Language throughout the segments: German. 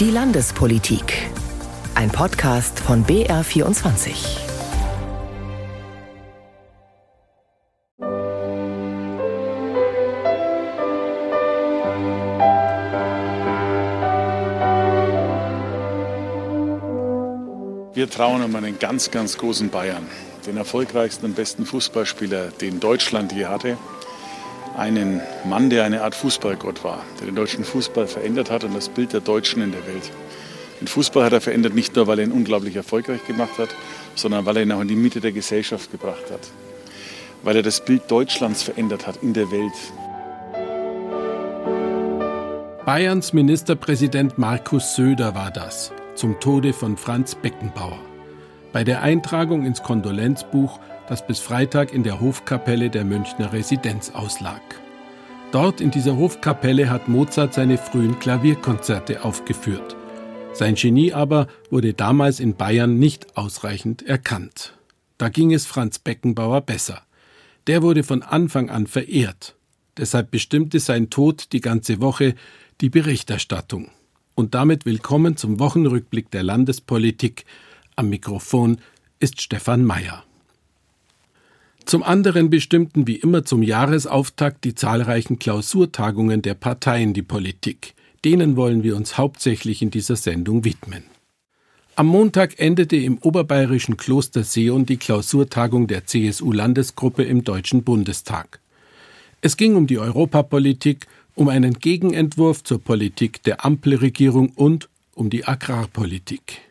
Die Landespolitik. Ein Podcast von BR24. Wir trauen um einen ganz, ganz großen Bayern, den erfolgreichsten und besten Fußballspieler, den Deutschland je hatte einen Mann, der eine Art Fußballgott war, der den deutschen Fußball verändert hat und das Bild der Deutschen in der Welt. Den Fußball hat er verändert nicht nur, weil er ihn unglaublich erfolgreich gemacht hat, sondern weil er ihn auch in die Mitte der Gesellschaft gebracht hat. Weil er das Bild Deutschlands verändert hat in der Welt. Bayerns Ministerpräsident Markus Söder war das, zum Tode von Franz Beckenbauer. Bei der Eintragung ins Kondolenzbuch das bis Freitag in der Hofkapelle der Münchner Residenz auslag. Dort in dieser Hofkapelle hat Mozart seine frühen Klavierkonzerte aufgeführt. Sein Genie aber wurde damals in Bayern nicht ausreichend erkannt. Da ging es Franz Beckenbauer besser. Der wurde von Anfang an verehrt. Deshalb bestimmte sein Tod die ganze Woche die Berichterstattung. Und damit willkommen zum Wochenrückblick der Landespolitik. Am Mikrofon ist Stefan Mayer. Zum anderen bestimmten wie immer zum Jahresauftakt die zahlreichen Klausurtagungen der Parteien die Politik. Denen wollen wir uns hauptsächlich in dieser Sendung widmen. Am Montag endete im oberbayerischen Kloster Seon die Klausurtagung der CSU-Landesgruppe im Deutschen Bundestag. Es ging um die Europapolitik, um einen Gegenentwurf zur Politik der Ampelregierung und um die Agrarpolitik.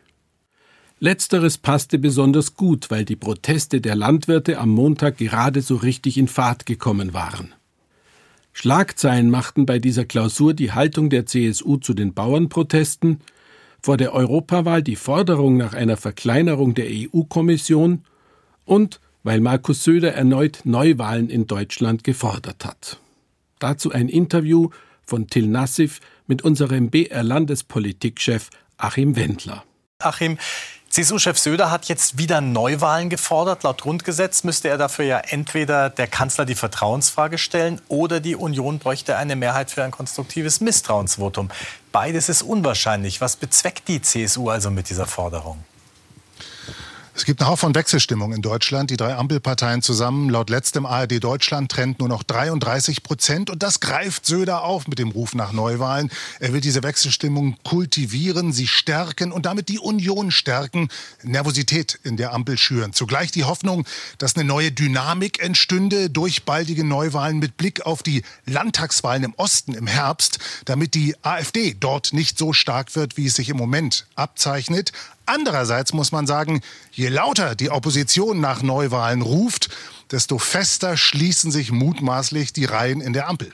Letzteres passte besonders gut, weil die Proteste der Landwirte am Montag gerade so richtig in Fahrt gekommen waren. Schlagzeilen machten bei dieser Klausur die Haltung der CSU zu den Bauernprotesten, vor der Europawahl die Forderung nach einer Verkleinerung der EU-Kommission und weil Markus Söder erneut Neuwahlen in Deutschland gefordert hat. Dazu ein Interview von Till Nassif mit unserem BR-Landespolitikchef Achim Wendler. Achim, CSU-Chef Söder hat jetzt wieder Neuwahlen gefordert. Laut Grundgesetz müsste er dafür ja entweder der Kanzler die Vertrauensfrage stellen oder die Union bräuchte eine Mehrheit für ein konstruktives Misstrauensvotum. Beides ist unwahrscheinlich. Was bezweckt die CSU also mit dieser Forderung? Es gibt einen Haufen Wechselstimmung in Deutschland. Die drei Ampelparteien zusammen, laut letztem ARD Deutschland Trend nur noch 33 Prozent. Und das greift Söder auf mit dem Ruf nach Neuwahlen. Er will diese Wechselstimmung kultivieren, sie stärken und damit die Union stärken, Nervosität in der Ampel schüren. Zugleich die Hoffnung, dass eine neue Dynamik entstünde durch baldige Neuwahlen mit Blick auf die Landtagswahlen im Osten im Herbst, damit die AfD dort nicht so stark wird, wie es sich im Moment abzeichnet. Andererseits muss man sagen, je lauter die Opposition nach Neuwahlen ruft, desto fester schließen sich mutmaßlich die Reihen in der Ampel.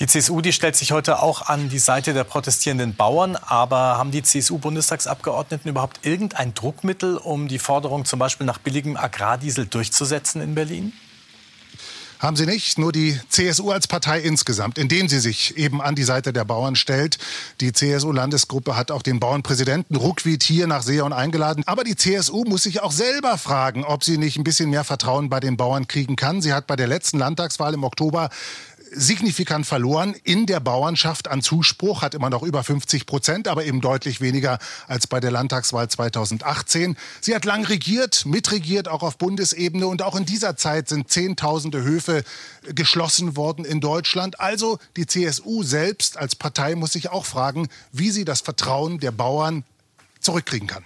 Die CSU, die stellt sich heute auch an die Seite der protestierenden Bauern. Aber haben die CSU-Bundestagsabgeordneten überhaupt irgendein Druckmittel, um die Forderung zum Beispiel nach billigem Agrardiesel durchzusetzen in Berlin? Haben sie nicht. Nur die CSU als Partei insgesamt, indem sie sich eben an die Seite der Bauern stellt. Die CSU-Landesgruppe hat auch den Bauernpräsidenten Ruckwied hier nach Seon eingeladen. Aber die CSU muss sich auch selber fragen, ob sie nicht ein bisschen mehr Vertrauen bei den Bauern kriegen kann. Sie hat bei der letzten Landtagswahl im Oktober signifikant verloren in der Bauernschaft an Zuspruch, hat immer noch über 50 Prozent, aber eben deutlich weniger als bei der Landtagswahl 2018. Sie hat lang regiert, mitregiert, auch auf Bundesebene und auch in dieser Zeit sind Zehntausende Höfe geschlossen worden in Deutschland. Also die CSU selbst als Partei muss sich auch fragen, wie sie das Vertrauen der Bauern zurückkriegen kann.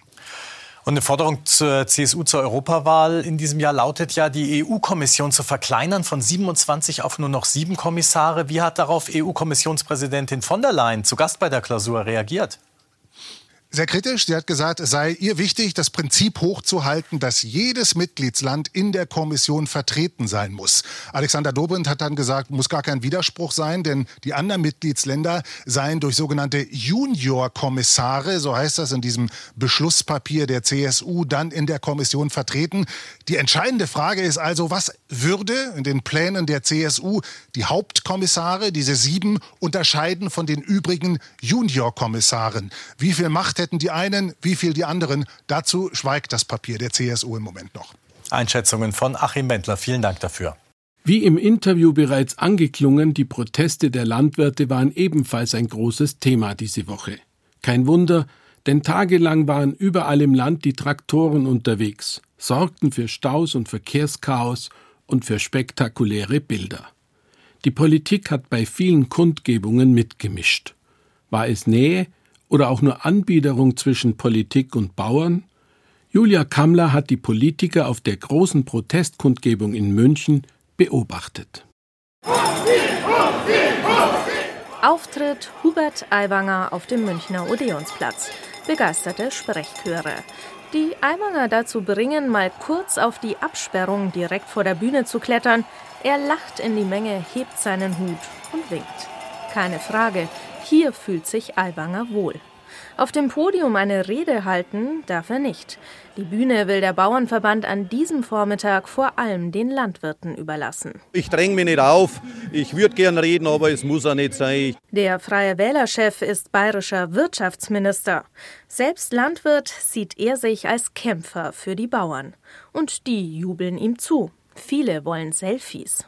Und eine Forderung zur CSU zur Europawahl in diesem Jahr lautet ja, die EU-Kommission zu verkleinern von 27 auf nur noch sieben Kommissare. Wie hat darauf EU-Kommissionspräsidentin von der Leyen zu Gast bei der Klausur reagiert? Sehr kritisch. Sie hat gesagt, es sei ihr wichtig, das Prinzip hochzuhalten, dass jedes Mitgliedsland in der Kommission vertreten sein muss. Alexander Dobrindt hat dann gesagt, muss gar kein Widerspruch sein, denn die anderen Mitgliedsländer seien durch sogenannte Junior-Kommissare, so heißt das in diesem Beschlusspapier der CSU, dann in der Kommission vertreten. Die entscheidende Frage ist also, was würde in den Plänen der CSU die Hauptkommissare, diese sieben, unterscheiden von den übrigen Junior-Kommissaren? Wie viel Macht hätten die einen, wie viel die anderen. Dazu schweigt das Papier der CSU im Moment noch. Einschätzungen von Achim Wendler. Vielen Dank dafür. Wie im Interview bereits angeklungen, die Proteste der Landwirte waren ebenfalls ein großes Thema diese Woche. Kein Wunder, denn tagelang waren überall im Land die Traktoren unterwegs, sorgten für Staus und Verkehrschaos und für spektakuläre Bilder. Die Politik hat bei vielen Kundgebungen mitgemischt. War es Nähe oder auch nur Anbiederung zwischen Politik und Bauern? Julia Kammler hat die Politiker auf der großen Protestkundgebung in München beobachtet. Auftritt Hubert Aiwanger auf dem Münchner Odeonsplatz. Begeisterte Sprechchöre. Die Aiwanger dazu bringen, mal kurz auf die Absperrung direkt vor der Bühne zu klettern. Er lacht in die Menge, hebt seinen Hut und winkt. Keine Frage, hier fühlt sich Aiwanger wohl. Auf dem Podium eine Rede halten darf er nicht. Die Bühne will der Bauernverband an diesem Vormittag vor allem den Landwirten überlassen. Ich dränge mich nicht auf. Ich würde gern reden, aber es muss auch nicht sein. Der Freie Wählerchef ist bayerischer Wirtschaftsminister. Selbst Landwirt sieht er sich als Kämpfer für die Bauern. Und die jubeln ihm zu. Viele wollen Selfies.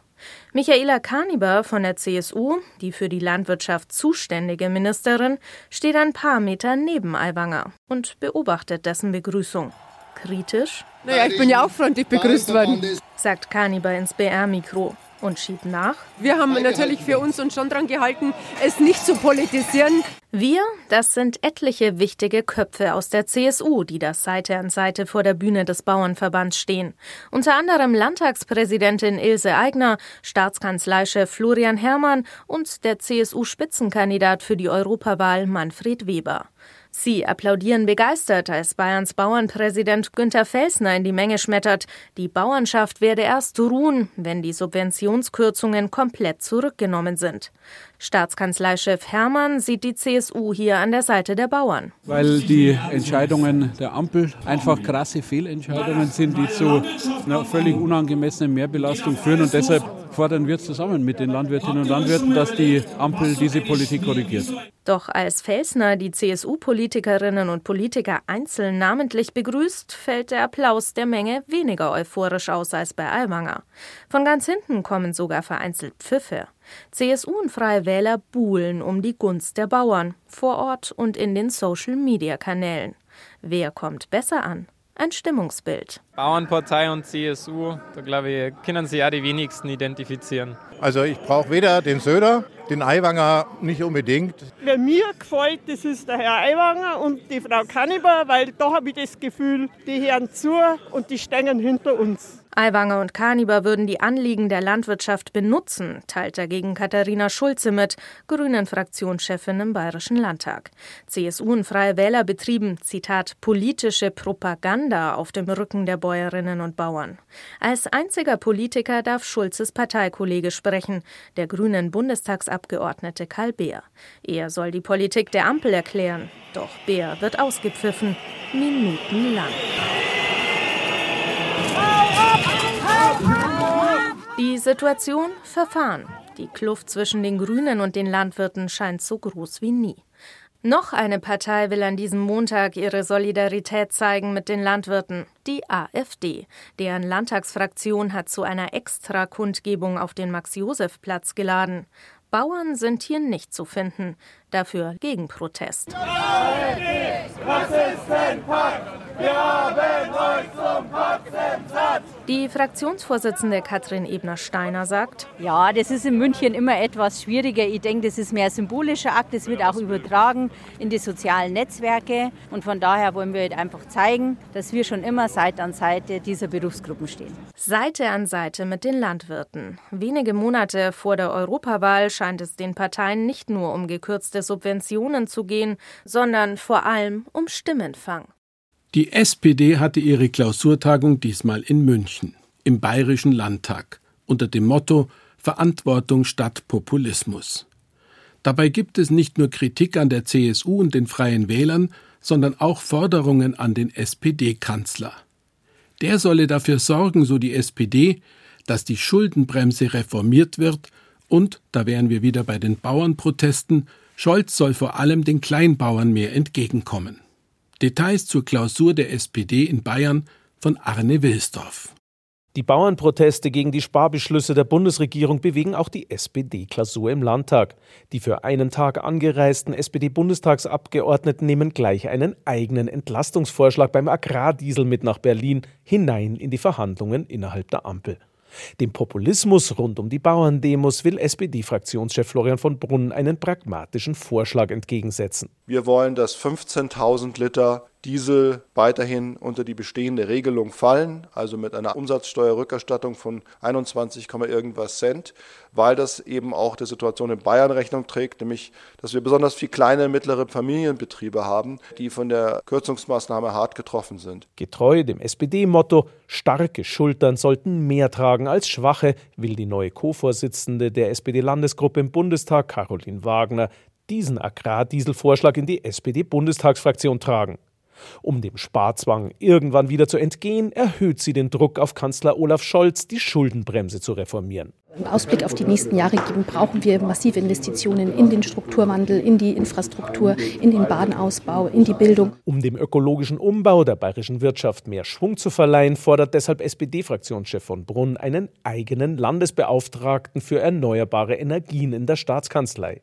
Michaela Kaniber von der CSU, die für die Landwirtschaft zuständige Ministerin, steht ein paar Meter neben Aiwanger und beobachtet dessen Begrüßung. Kritisch? Naja, ich bin ja auch freundlich begrüßt worden, sagt Kaniber ins BR-Mikro und schiebt nach. Wir haben natürlich für uns uns schon dran gehalten, es nicht zu politisieren. Wir, das sind etliche wichtige Köpfe aus der CSU, die da Seite an Seite vor der Bühne des Bauernverbands stehen. Unter anderem Landtagspräsidentin Ilse Aigner, Staatskanzleichef Florian Herrmann und der CSU-Spitzenkandidat für die Europawahl Manfred Weber. Sie applaudieren begeistert, als Bayerns Bauernpräsident Günther Felsner in die Menge schmettert, die Bauernschaft werde erst ruhen, wenn die Subventionskürzungen komplett zurückgenommen sind. Staatskanzleichef Hermann sieht die CSU hier an der Seite der Bauern. Weil die Entscheidungen der Ampel einfach krasse Fehlentscheidungen sind, die zu einer völlig unangemessenen Mehrbelastung führen und deshalb fordern wir zusammen mit den Landwirtinnen und Landwirten, dass die Ampel diese Politik korrigiert. Doch als Felsner die CSU-Politikerinnen und Politiker einzeln namentlich begrüßt, fällt der Applaus der Menge weniger euphorisch aus als bei Aiwanger. Von ganz hinten kommen sogar vereinzelt Pfiffe. CSU und Freie Wähler buhlen um die Gunst der Bauern, vor Ort und in den Social-Media-Kanälen. Wer kommt besser an? Ein Stimmungsbild. Bauernpartei und CSU, da glaube ich, können sich ja die wenigsten identifizieren. Also ich brauche weder den Söder, den Aiwanger nicht unbedingt. Wer mir gefällt, das ist der Herr Aiwanger und die Frau Kanniber, weil da habe ich das Gefühl, die hören zu und die stehen hinter uns. Aiwanger und Kaniber würden die Anliegen der Landwirtschaft benutzen, teilt dagegen Katharina Schulze mit, Grünen-Fraktionschefin im Bayerischen Landtag. CSU und Freie Wähler betrieben, Zitat, politische Propaganda auf dem Rücken der Bäuerinnen und Bauern. Als einziger Politiker darf Schulzes Parteikollege sprechen, der Grünen Bundestagsabgeordnete Karl Beer. Er soll die Politik der Ampel erklären. Doch Beer wird ausgepfiffen, minutenlang. Die Situation verfahren. Die Kluft zwischen den Grünen und den Landwirten scheint so groß wie nie. Noch eine Partei will an diesem Montag ihre Solidarität zeigen mit den Landwirten, die AfD. Deren Landtagsfraktion hat zu einer Extra-Kundgebung auf den Max-Josef-Platz geladen. Bauern sind hier nicht zu finden, dafür Gegenprotest. Was ist denn Pakt? Wir haben euch zum Kotzen satt. Die Fraktionsvorsitzende Katrin Ebner-Steiner sagt: Ja, das ist in München immer etwas schwieriger. Ich denke, das ist mehr symbolischer Akt. Das wird auch übertragen in die sozialen Netzwerke. Und von daher wollen wir halt einfach zeigen, dass wir schon immer Seite an Seite dieser Berufsgruppen stehen. Seite an Seite mit den Landwirten. Wenige Monate vor der Europawahl scheint es den Parteien nicht nur um gekürzte Subventionen zu gehen, sondern vor allem um Stimmenfang. Die SPD hatte ihre Klausurtagung diesmal in München, im Bayerischen Landtag, unter dem Motto Verantwortung statt Populismus. Dabei gibt es nicht nur Kritik an der CSU und den Freien Wählern, sondern auch Forderungen an den SPD-Kanzler. Der solle dafür sorgen, so die SPD, dass die Schuldenbremse reformiert wird und, da wären wir wieder bei den Bauernprotesten, Scholz soll vor allem den Kleinbauern mehr entgegenkommen. Details zur Klausur der SPD in Bayern von Arne Wilsdorf. Die Bauernproteste gegen die Sparbeschlüsse der Bundesregierung bewegen auch die SPD-Klausur im Landtag. Die für einen Tag angereisten SPD-Bundestagsabgeordneten nehmen gleich einen eigenen Entlastungsvorschlag beim Agrardiesel mit nach Berlin hinein in die Verhandlungen innerhalb der Ampel. Dem Populismus rund um die Bauerndemos will SPD-Fraktionschef Florian von Brunn einen pragmatischen Vorschlag entgegensetzen. Wir wollen, dass 15.000 Liter Diesel weiterhin unter die bestehende Regelung fallen, also mit einer Umsatzsteuerrückerstattung von 21, irgendwas Cent, weil das eben auch der Situation in Bayern Rechnung trägt, nämlich dass wir besonders viel kleine und mittlere Familienbetriebe haben, die von der Kürzungsmaßnahme hart getroffen sind. Getreu dem SPD-Motto, starke Schultern sollten mehr tragen als schwache, will die neue Co-Vorsitzende der SPD-Landesgruppe im Bundestag, Caroline Wagner, diesen Agrardieselvorschlag in die SPD-Bundestagsfraktion tragen. Um dem Sparzwang irgendwann wieder zu entgehen, erhöht sie den Druck auf Kanzler Olaf Scholz, die Schuldenbremse zu reformieren. Im Ausblick auf die nächsten Jahre geben, brauchen wir massive Investitionen in den Strukturwandel, in die Infrastruktur, in den Bahnausbau, in die Bildung. Um dem ökologischen Umbau der bayerischen Wirtschaft mehr Schwung zu verleihen, fordert deshalb SPD-Fraktionschef von Brunn einen eigenen Landesbeauftragten für erneuerbare Energien in der Staatskanzlei.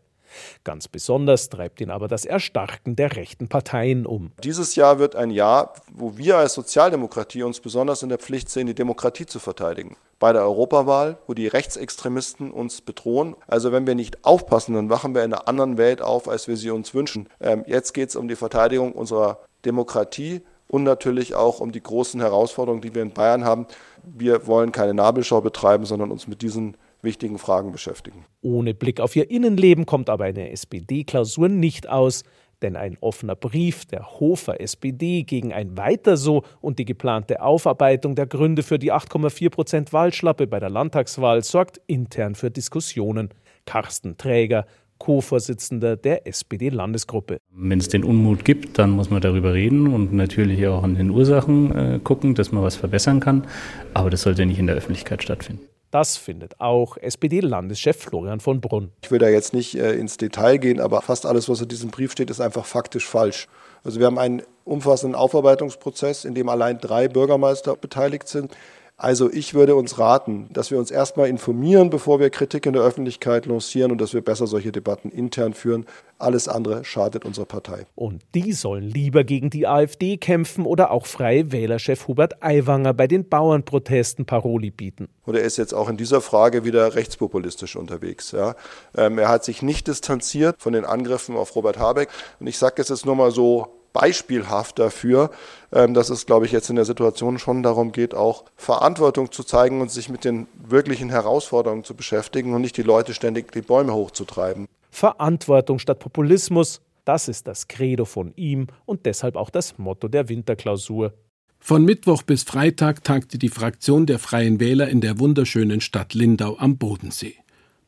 Ganz besonders treibt ihn aber das Erstarken der rechten Parteien um. Dieses Jahr wird ein Jahr, wo wir als Sozialdemokratie uns besonders in der Pflicht sehen, die Demokratie zu verteidigen. Bei der Europawahl, wo die Rechtsextremisten uns bedrohen. Also wenn wir nicht aufpassen, dann wachen wir in einer anderen Welt auf, als wir sie uns wünschen. Ähm, jetzt geht es um die Verteidigung unserer Demokratie und natürlich auch um die großen Herausforderungen, die wir in Bayern haben. Wir wollen keine Nabelschau betreiben, sondern uns mit diesen wichtigen Fragen beschäftigen. Ohne Blick auf ihr Innenleben kommt aber eine SPD-Klausur nicht aus, denn ein offener Brief der Hofer SPD gegen ein Weiter so und die geplante Aufarbeitung der Gründe für die 8,4 Prozent Wahlschlappe bei der Landtagswahl sorgt intern für Diskussionen. Carsten Träger, Co-Vorsitzender der SPD-Landesgruppe. Wenn es den Unmut gibt, dann muss man darüber reden und natürlich auch an den Ursachen äh, gucken, dass man was verbessern kann. Aber das sollte nicht in der Öffentlichkeit stattfinden. Das findet auch SPD-Landeschef Florian von Brunn. Ich will da jetzt nicht äh, ins Detail gehen, aber fast alles, was in diesem Brief steht, ist einfach faktisch falsch. Also wir haben einen umfassenden Aufarbeitungsprozess, in dem allein drei Bürgermeister beteiligt sind. Also ich würde uns raten, dass wir uns erstmal informieren, bevor wir Kritik in der Öffentlichkeit lancieren und dass wir besser solche Debatten intern führen. Alles andere schadet unserer Partei. Und die sollen lieber gegen die AfD kämpfen oder auch Freie Wählerchef Hubert Aiwanger bei den Bauernprotesten Paroli bieten. Und er ist jetzt auch in dieser Frage wieder rechtspopulistisch unterwegs. Ja. Ähm, er hat sich nicht distanziert von den Angriffen auf Robert Habeck. Und ich sage es jetzt nur mal so beispielhaft dafür, ähm, dass es, glaube ich, jetzt in der Situation schon darum geht, auch Verantwortung zu zeigen und sich mit den wirklichen Herausforderungen zu beschäftigen und nicht die Leute ständig die Bäume hochzutreiben. Verantwortung statt Populismus, das ist das Credo von ihm und deshalb auch das Motto der Winterklausur. Von Mittwoch bis Freitag tagte die Fraktion der Freien Wähler in der wunderschönen Stadt Lindau am Bodensee.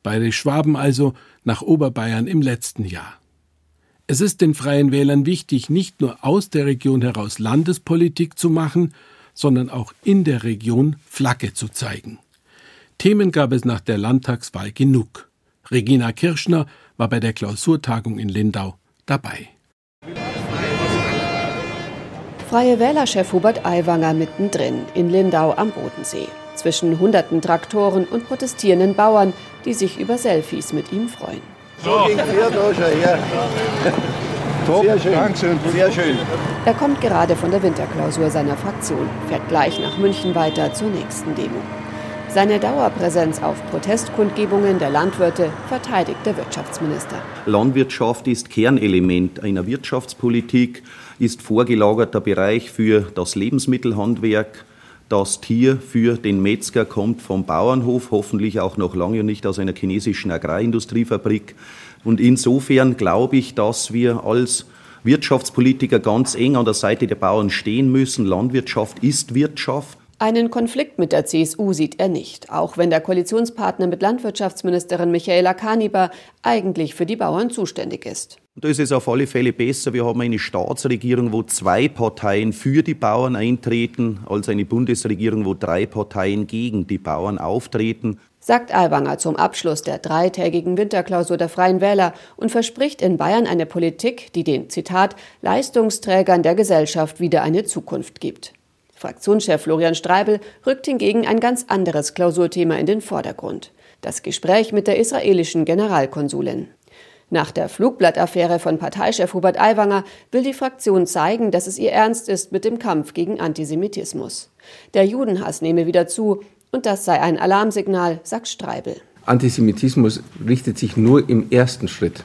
Bayerisch Schwaben also nach Oberbayern im letzten Jahr. Es ist den Freien Wählern wichtig, nicht nur aus der Region heraus Landespolitik zu machen, sondern auch in der Region Flagge zu zeigen. Themen gab es nach der Landtagswahl genug. Regina Kirschner war bei der Klausurtagung in Lindau dabei. Freie Wählerchef Hubert Aiwanger mittendrin in Lindau am Bodensee. Zwischen hunderten Traktoren und protestierenden Bauern, die sich über Selfies mit ihm freuen. So ging es da schon her. Sehr schön. Dankeschön. Sehr schön. Er kommt gerade von der Winterklausur seiner Fraktion, fährt gleich nach München weiter zur nächsten Demo. Seine Dauerpräsenz auf Protestkundgebungen der Landwirte verteidigt der Wirtschaftsminister. Landwirtschaft ist Kernelement einer Wirtschaftspolitik, ist vorgelagerter Bereich für das Lebensmittelhandwerk, das Tier für den Metzger kommt vom Bauernhof, hoffentlich auch noch lange nicht aus einer chinesischen Agrarindustriefabrik. Und insofern glaube ich, dass wir als Wirtschaftspolitiker ganz eng an der Seite der Bauern stehen müssen. Landwirtschaft ist Wirtschaft. Einen Konflikt mit der CSU sieht er nicht, auch wenn der Koalitionspartner mit Landwirtschaftsministerin Michaela Kaniber eigentlich für die Bauern zuständig ist. Da ist es auf alle Fälle besser. Wir haben eine Staatsregierung, wo zwei Parteien für die Bauern eintreten, als eine Bundesregierung, wo drei Parteien gegen die Bauern auftreten. Sagt Aiwanger zum Abschluss der dreitägigen Winterklausur der Freien Wähler und verspricht in Bayern eine Politik, die den, Zitat, Leistungsträgern der Gesellschaft wieder eine Zukunft gibt. Fraktionschef Florian Streibel rückt hingegen ein ganz anderes Klausurthema in den Vordergrund. Das Gespräch mit der israelischen Generalkonsulin. Nach der Flugblattaffäre von Parteichef Hubert Aiwanger will die Fraktion zeigen, dass es ihr ernst ist mit dem Kampf gegen Antisemitismus. Der Judenhass nehme wieder zu und das sei ein Alarmsignal, sagt Streibel. Antisemitismus richtet sich nur im ersten Schritt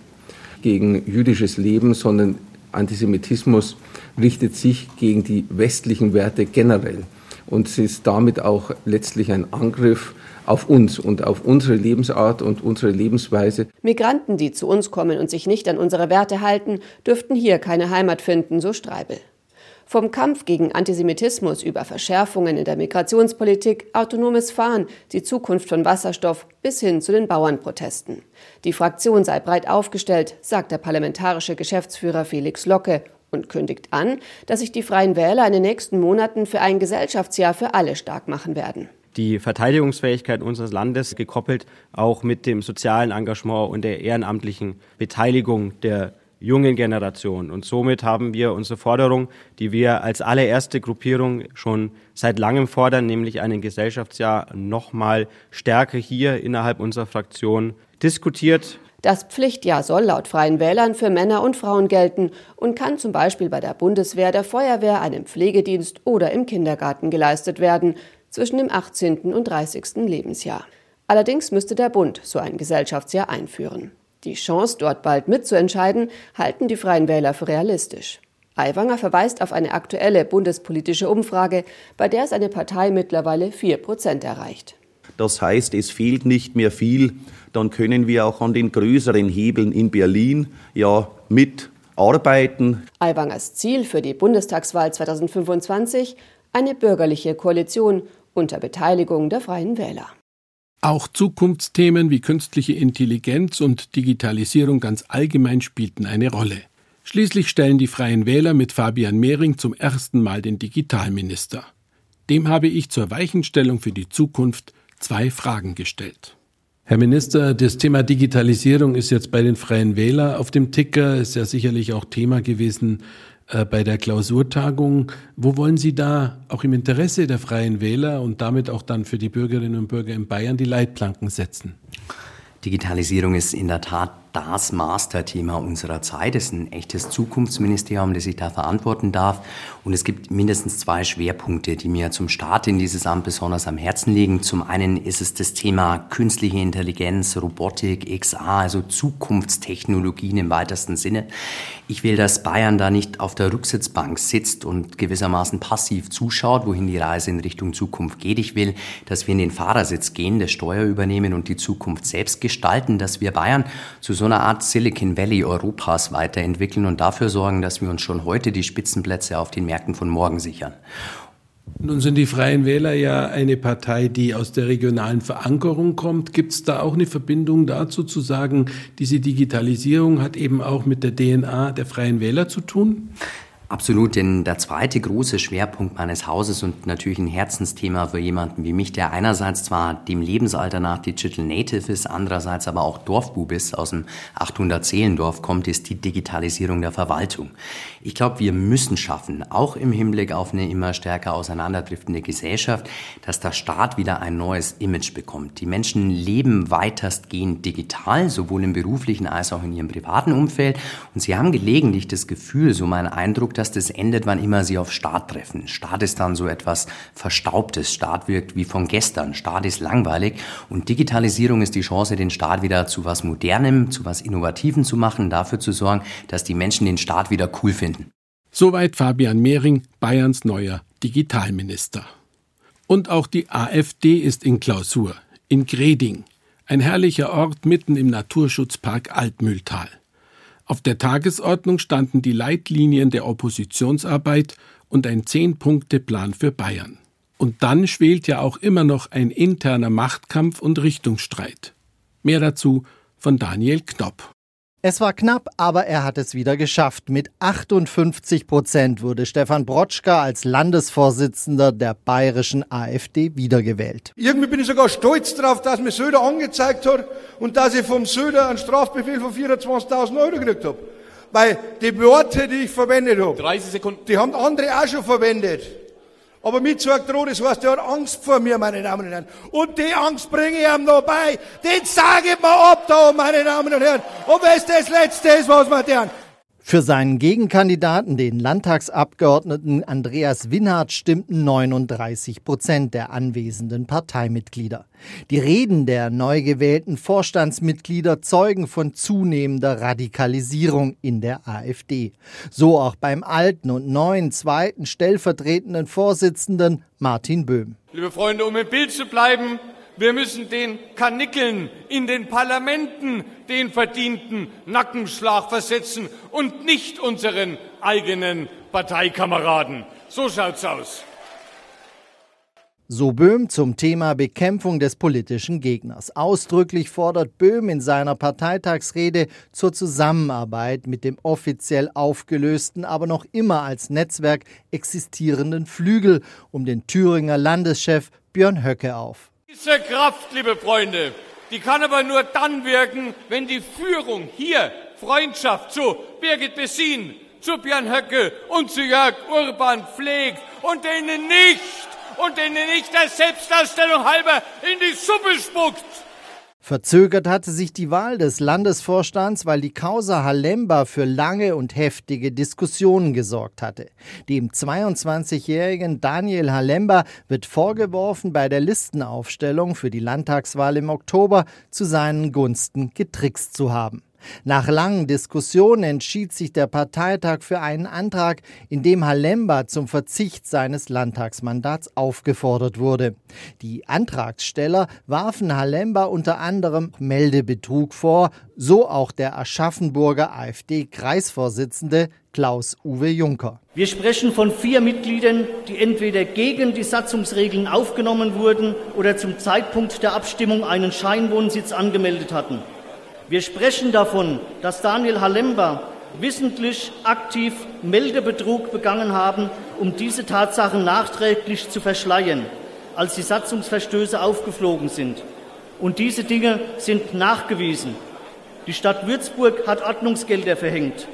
gegen jüdisches Leben, sondern Antisemitismus richtet sich gegen die westlichen Werte generell. Und es ist damit auch letztlich ein Angriff auf uns und auf unsere Lebensart und unsere Lebensweise. Migranten, die zu uns kommen und sich nicht an unsere Werte halten, dürften hier keine Heimat finden, so Streibel. Vom Kampf gegen Antisemitismus über Verschärfungen in der Migrationspolitik, autonomes Fahren, die Zukunft von Wasserstoff bis hin zu den Bauernprotesten. Die Fraktion sei breit aufgestellt, sagt der parlamentarische Geschäftsführer Felix Locke und kündigt an, dass sich die Freien Wähler in den nächsten Monaten für ein Gesellschaftsjahr für alle stark machen werden die Verteidigungsfähigkeit unseres Landes gekoppelt auch mit dem sozialen Engagement und der ehrenamtlichen Beteiligung der jungen Generation. Und somit haben wir unsere Forderung, die wir als allererste Gruppierung schon seit langem fordern, nämlich ein Gesellschaftsjahr nochmal stärker hier innerhalb unserer Fraktion diskutiert. Das Pflichtjahr soll laut Freien Wählern für Männer und Frauen gelten und kann zum Beispiel bei der Bundeswehr, der Feuerwehr, einem Pflegedienst oder im Kindergarten geleistet werden, zwischen dem 18. und 30. Lebensjahr. Allerdings müsste der Bund so ein Gesellschaftsjahr einführen. Die Chance, dort bald mitzuentscheiden, halten die Freien Wähler für realistisch. Aiwanger verweist auf eine aktuelle bundespolitische Umfrage, bei der seine Partei mittlerweile 4 Prozent erreicht. Das heißt, es fehlt nicht mehr viel. Dann können wir auch an den größeren Hebeln in Berlin ja mitarbeiten. Aiwangers Ziel für die Bundestagswahl 2025 eine bürgerliche Koalition unter Beteiligung der Freien Wähler. Auch Zukunftsthemen wie künstliche Intelligenz und Digitalisierung ganz allgemein spielten eine Rolle. Schließlich stellen die Freien Wähler mit Fabian Mehring zum ersten Mal den Digitalminister. Dem habe ich zur Weichenstellung für die Zukunft zwei Fragen gestellt. Herr Minister, das Thema Digitalisierung ist jetzt bei den Freien Wähler auf dem Ticker, ist ja sicherlich auch Thema gewesen äh, bei der Klausurtagung. Wo wollen Sie da auch im Interesse der Freien Wähler und damit auch dann für die Bürgerinnen und Bürger in Bayern die Leitplanken setzen? Digitalisierung ist in der Tat das Masterthema unserer Zeit. Es ist ein echtes Zukunftsministerium, das ich da verantworten darf. Und es gibt mindestens zwei Schwerpunkte, die mir zum Start in dieses Amt besonders am Herzen liegen. Zum einen ist es das Thema künstliche Intelligenz, Robotik, XA, also Zukunftstechnologien im weitesten Sinne. Ich will, dass Bayern da nicht auf der Rücksitzbank sitzt und gewissermaßen passiv zuschaut, wohin die Reise in Richtung Zukunft geht. Ich will, dass wir in den Fahrersitz gehen, das Steuer übernehmen und die Zukunft selbst gestalten, dass wir Bayern zu so einer Art Silicon Valley Europas weiterentwickeln und dafür sorgen, dass wir uns schon heute die Spitzenplätze auf den Märkten von morgen sichern. Nun sind die Freien Wähler ja eine Partei, die aus der regionalen Verankerung kommt. Gibt es da auch eine Verbindung dazu zu sagen, diese Digitalisierung hat eben auch mit der DNA der Freien Wähler zu tun? Absolut, denn der zweite große Schwerpunkt meines Hauses und natürlich ein Herzensthema für jemanden wie mich, der einerseits zwar dem Lebensalter nach Digital Native ist, andererseits aber auch Dorfbub ist, aus dem 800 Seelendorf kommt, ist die Digitalisierung der Verwaltung. Ich glaube, wir müssen schaffen, auch im Hinblick auf eine immer stärker auseinanderdriftende Gesellschaft, dass der Staat wieder ein neues Image bekommt. Die Menschen leben weitestgehend digital, sowohl im beruflichen als auch in ihrem privaten Umfeld und sie haben gelegentlich das Gefühl, so mein Eindruck, dass das endet, wann immer sie auf Staat treffen. Staat ist dann so etwas Verstaubtes. Staat wirkt wie von gestern. Staat ist langweilig. Und Digitalisierung ist die Chance, den Staat wieder zu was Modernem, zu was Innovativem zu machen, dafür zu sorgen, dass die Menschen den Staat wieder cool finden. Soweit Fabian Mehring, Bayerns neuer Digitalminister. Und auch die AfD ist in Klausur, in Greding, ein herrlicher Ort mitten im Naturschutzpark Altmühltal. Auf der Tagesordnung standen die Leitlinien der Oppositionsarbeit und ein Zehn-Punkte-Plan für Bayern. Und dann schwelt ja auch immer noch ein interner Machtkampf und Richtungsstreit. Mehr dazu von Daniel Knopp. Es war knapp, aber er hat es wieder geschafft. Mit 58 Prozent wurde Stefan Brotschka als Landesvorsitzender der bayerischen AfD wiedergewählt. Irgendwie bin ich sogar stolz darauf, dass mir Söder angezeigt hat und dass ich vom Söder einen Strafbefehl von 24.000 Euro gekriegt habe. Weil die Worte, die ich verwendet habe, 30 Sekunden. die haben andere auch schon verwendet. Aber mit so droht, das heißt, er hat Angst vor mir, meine Damen und Herren. Und die Angst bringe ich ihm noch bei. Den sage ich mal ab da, meine Damen und Herren. Und wenn es das Letzte ist, was wir tun. Für seinen Gegenkandidaten, den Landtagsabgeordneten Andreas Winhardt, stimmten 39 Prozent der anwesenden Parteimitglieder. Die Reden der neu gewählten Vorstandsmitglieder zeugen von zunehmender Radikalisierung in der AfD. So auch beim alten und neuen zweiten stellvertretenden Vorsitzenden Martin Böhm. Liebe Freunde, um im Bild zu bleiben, wir müssen den Kanickeln in den Parlamenten den verdienten Nackenschlag versetzen und nicht unseren eigenen Parteikameraden. So schaut's aus. So Böhm zum Thema Bekämpfung des politischen Gegners. Ausdrücklich fordert Böhm in seiner Parteitagsrede zur Zusammenarbeit mit dem offiziell aufgelösten, aber noch immer als Netzwerk existierenden Flügel um den Thüringer Landeschef Björn Höcke auf. Diese Kraft, liebe Freunde, die kann aber nur dann wirken, wenn die Führung hier Freundschaft zu Birgit Bessin, zu Björn Höcke und zu Jörg Urban pflegt und denen nicht und denen nicht der Selbstdarstellung halber in die Suppe spuckt. Verzögert hatte sich die Wahl des Landesvorstands, weil die Causa Halemba für lange und heftige Diskussionen gesorgt hatte. Dem 22-jährigen Daniel Halemba wird vorgeworfen, bei der Listenaufstellung für die Landtagswahl im Oktober zu seinen Gunsten getrickst zu haben. Nach langen Diskussionen entschied sich der Parteitag für einen Antrag, in dem Halemba zum Verzicht seines Landtagsmandats aufgefordert wurde. Die Antragsteller warfen Halemba unter anderem Meldebetrug vor, so auch der Aschaffenburger AfD-Kreisvorsitzende Klaus-Uwe Juncker. Wir sprechen von vier Mitgliedern, die entweder gegen die Satzungsregeln aufgenommen wurden oder zum Zeitpunkt der Abstimmung einen Scheinwohnsitz angemeldet hatten. Wir sprechen davon, dass Daniel Halemba wissentlich aktiv Meldebetrug begangen haben, um diese Tatsachen nachträglich zu verschleiern, als die Satzungsverstöße aufgeflogen sind. Und diese Dinge sind nachgewiesen. Die Stadt Würzburg hat Ordnungsgelder verhängt.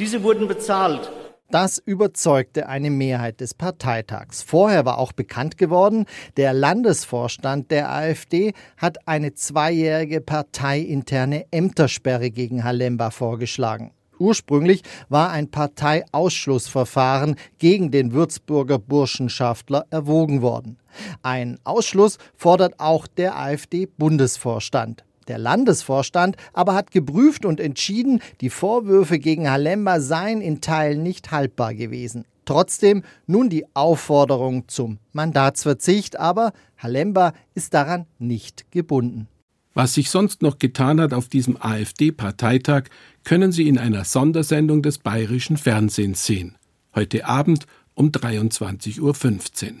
Diese wurden bezahlt. Das überzeugte eine Mehrheit des Parteitags. Vorher war auch bekannt geworden, der Landesvorstand der AfD hat eine zweijährige parteiinterne Ämtersperre gegen Halemba vorgeschlagen. Ursprünglich war ein Parteiausschlussverfahren gegen den Würzburger Burschenschaftler erwogen worden. Ein Ausschluss fordert auch der AfD-Bundesvorstand. Der Landesvorstand aber hat geprüft und entschieden, die Vorwürfe gegen Halemba seien in Teilen nicht haltbar gewesen. Trotzdem nun die Aufforderung zum Mandatsverzicht, aber Halemba ist daran nicht gebunden. Was sich sonst noch getan hat auf diesem AfD-Parteitag, können Sie in einer Sondersendung des bayerischen Fernsehens sehen. Heute Abend um 23.15 Uhr.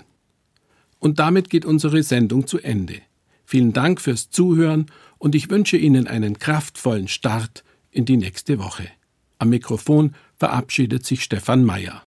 Und damit geht unsere Sendung zu Ende. Vielen Dank fürs Zuhören und ich wünsche Ihnen einen kraftvollen Start in die nächste Woche. Am Mikrofon verabschiedet sich Stefan Mayer.